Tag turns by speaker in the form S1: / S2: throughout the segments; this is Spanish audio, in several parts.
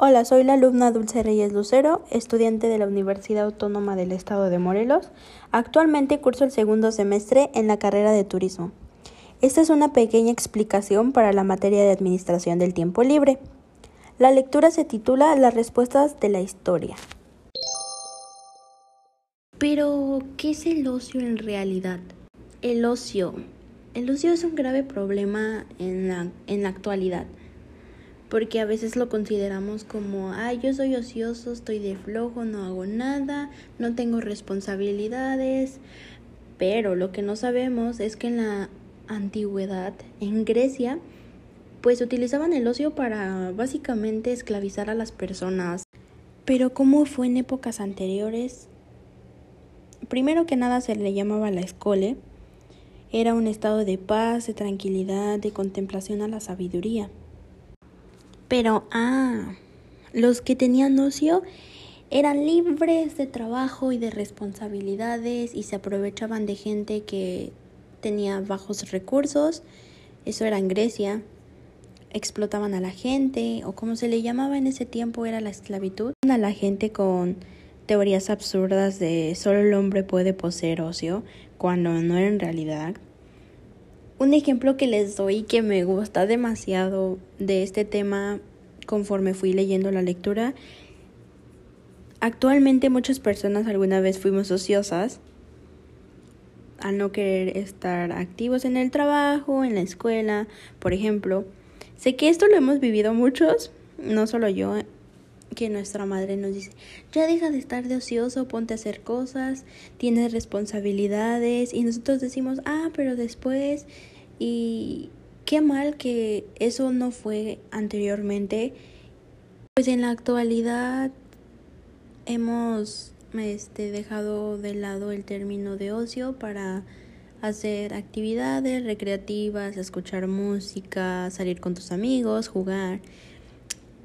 S1: Hola, soy la alumna Dulce Reyes Lucero, estudiante de la Universidad Autónoma del Estado de Morelos. Actualmente curso el segundo semestre en la carrera de turismo. Esta es una pequeña explicación para la materia de administración del tiempo libre. La lectura se titula Las respuestas de la historia.
S2: Pero, ¿qué es el ocio en realidad? El ocio. El ocio es un grave problema en la, en la actualidad porque a veces lo consideramos como, ay, yo soy ocioso, estoy de flojo, no hago nada, no tengo responsabilidades, pero lo que no sabemos es que en la antigüedad, en Grecia, pues utilizaban el ocio para básicamente esclavizar a las personas. Pero ¿cómo fue en épocas anteriores? Primero que nada se le llamaba la escole. Era un estado de paz, de tranquilidad, de contemplación a la sabiduría. Pero, ah, los que tenían ocio eran libres de trabajo y de responsabilidades y se aprovechaban de gente que tenía bajos recursos. Eso era en Grecia. Explotaban a la gente, o como se le llamaba en ese tiempo era la esclavitud. A la gente con teorías absurdas de solo el hombre puede poseer ocio, cuando no era en realidad. Un ejemplo que les doy que me gusta demasiado de este tema conforme fui leyendo la lectura. Actualmente muchas personas alguna vez fuimos ociosas al no querer estar activos en el trabajo, en la escuela, por ejemplo. Sé que esto lo hemos vivido muchos, no solo yo, que nuestra madre nos dice, ya deja de estar de ocioso, ponte a hacer cosas, tienes responsabilidades y nosotros decimos, ah, pero después y qué mal que eso no fue anteriormente. Pues en la actualidad hemos este, dejado de lado el término de ocio para hacer actividades recreativas, escuchar música, salir con tus amigos, jugar.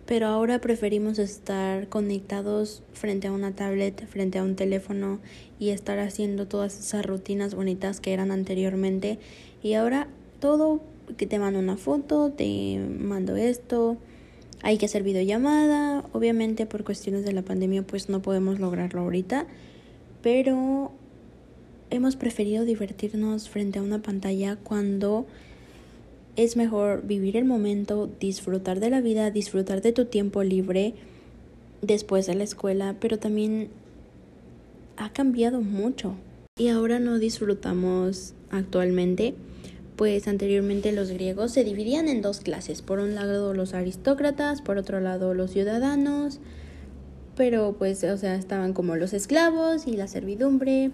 S2: Pero ahora preferimos estar conectados frente a una tablet, frente a un teléfono y estar haciendo todas esas rutinas bonitas que eran anteriormente. Y ahora todo, que te mando una foto, te mando esto, hay que hacer videollamada, obviamente por cuestiones de la pandemia pues no podemos lograrlo ahorita, pero hemos preferido divertirnos frente a una pantalla cuando es mejor vivir el momento, disfrutar de la vida, disfrutar de tu tiempo libre después de la escuela, pero también ha cambiado mucho y ahora no disfrutamos actualmente pues anteriormente los griegos se dividían en dos clases, por un lado los aristócratas, por otro lado los ciudadanos, pero pues o sea, estaban como los esclavos y la servidumbre.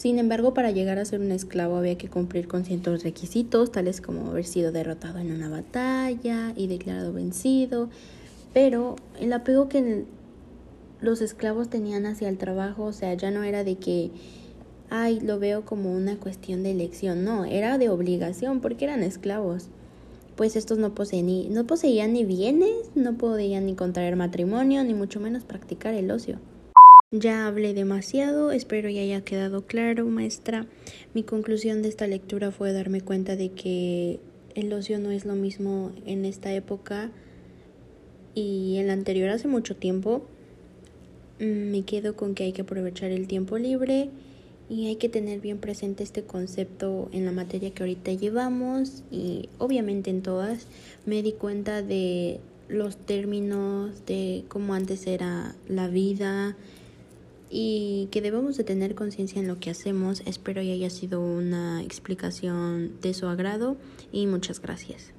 S2: Sin embargo, para llegar a ser un esclavo había que cumplir con ciertos requisitos, tales como haber sido derrotado en una batalla y declarado vencido, pero el apego que los esclavos tenían hacia el trabajo, o sea, ya no era de que ay, lo veo como una cuestión de elección. No, era de obligación porque eran esclavos. Pues estos no poseían ni, no poseían ni bienes, no podían ni contraer matrimonio, ni mucho menos practicar el ocio. Ya hablé demasiado, espero ya haya quedado claro, maestra. Mi conclusión de esta lectura fue darme cuenta de que el ocio no es lo mismo en esta época y en la anterior hace mucho tiempo. Mm, me quedo con que hay que aprovechar el tiempo libre y hay que tener bien presente este concepto en la materia que ahorita llevamos y obviamente en todas me di cuenta de los términos de cómo antes era la vida y que debemos de tener conciencia en lo que hacemos. Espero que haya sido una explicación de su agrado y muchas gracias.